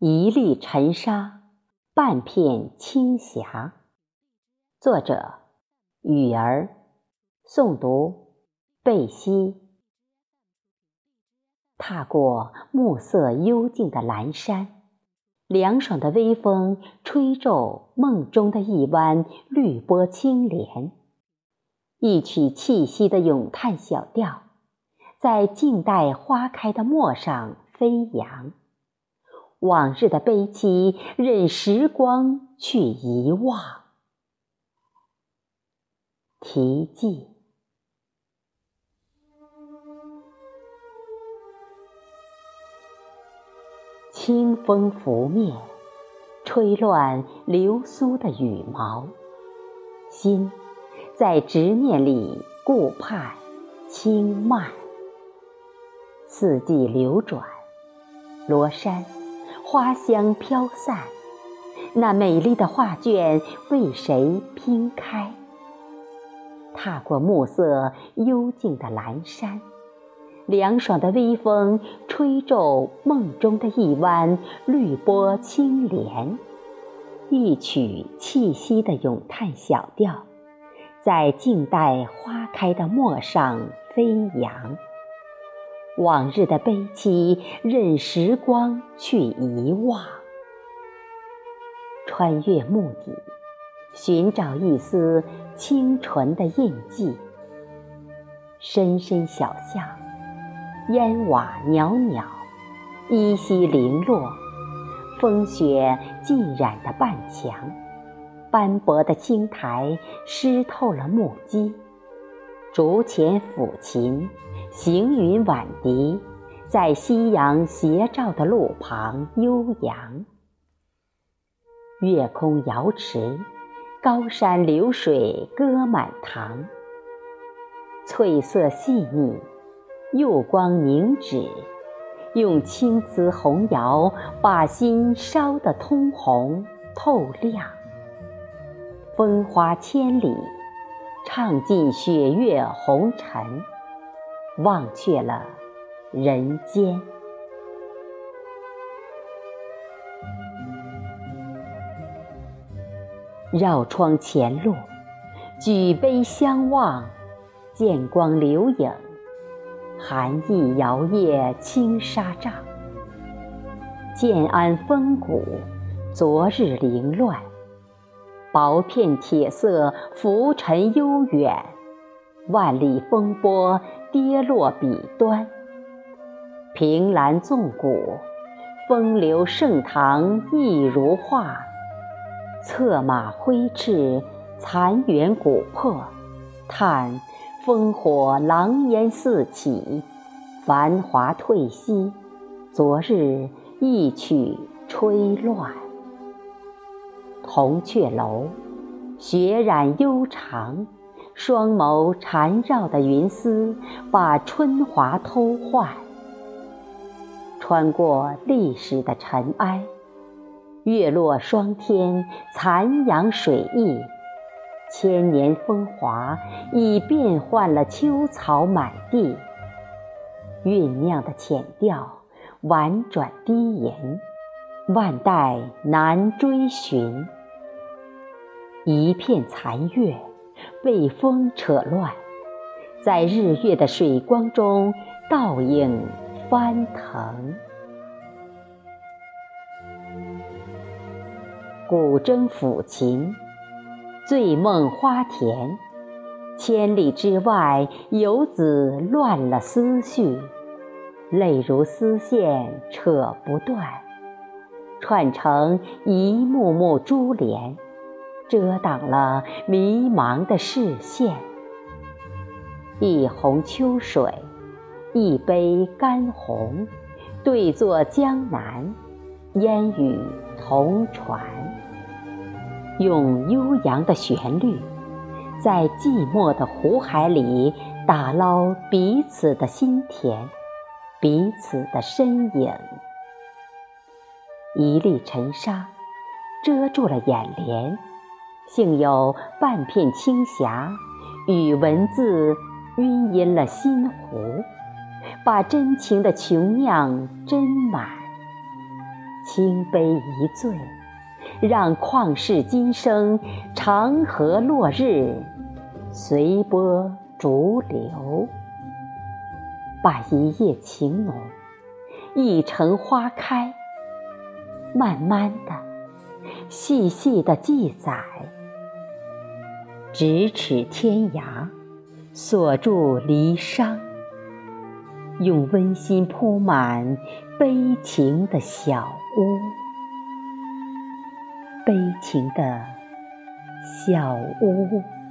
一粒尘沙，半片青霞。作者：雨儿。诵读：贝西。踏过暮色幽静的蓝山，凉爽的微风吹皱梦中的一湾绿波青莲。一曲气息的咏叹小调，在静待花开的陌上飞扬。往日的悲戚，任时光去遗忘。题记：清风拂面，吹乱流苏的羽毛，心在执念里顾盼轻慢。四季流转，罗衫。花香飘散，那美丽的画卷为谁拼开？踏过暮色幽静的蓝山，凉爽的微风吹皱梦中的一湾绿波青莲，一曲气息的咏叹小调，在静待花开的陌上飞扬。往日的悲戚，任时光去遗忘。穿越墓底，寻找一丝清纯的印记。深深小巷，烟瓦袅袅，依稀零落。风雪浸染的半墙，斑驳的青苔湿透了木屐。竹前抚琴。行云挽笛，在夕阳斜照的路旁悠扬。月空瑶池，高山流水歌满堂。翠色细腻，釉光凝脂，用青瓷红窑把心烧得通红透亮。风花千里，唱尽雪月红尘。忘却了人间，绕窗前路，举杯相望，剑光流影，寒意摇曳青纱帐。建安风骨，昨日凌乱，薄片铁色浮沉悠远。万里风波跌落笔端，凭栏纵古，风流盛唐一如画。策马挥斥，残垣古破，叹烽火狼烟四起，繁华褪息，昨日一曲吹乱。铜雀楼，雪染悠长。双眸缠绕的云丝，把春华偷换。穿过历史的尘埃，月落霜天，残阳水溢，千年风华已变换了秋草满地。酝酿的浅调，婉转低吟，万代难追寻。一片残月。被风扯乱，在日月的水光中倒影翻腾。古筝抚琴，醉梦花田，千里之外，游子乱了思绪，泪如丝线扯不断，串成一幕幕珠帘。遮挡了迷茫的视线，一泓秋水，一杯干红，对坐江南，烟雨同船，用悠扬的旋律，在寂寞的湖海里打捞彼此的心田，彼此的身影。一粒尘沙，遮住了眼帘。幸有半片青霞，与文字晕阴了心湖，把真情的琼酿斟满。轻杯一醉，让旷世今生，长河落日，随波逐流。把一夜情浓，一城花开，慢慢的、细细的记载，咫尺天涯，锁住离殇，用温馨铺满悲情的小屋，悲情的小屋。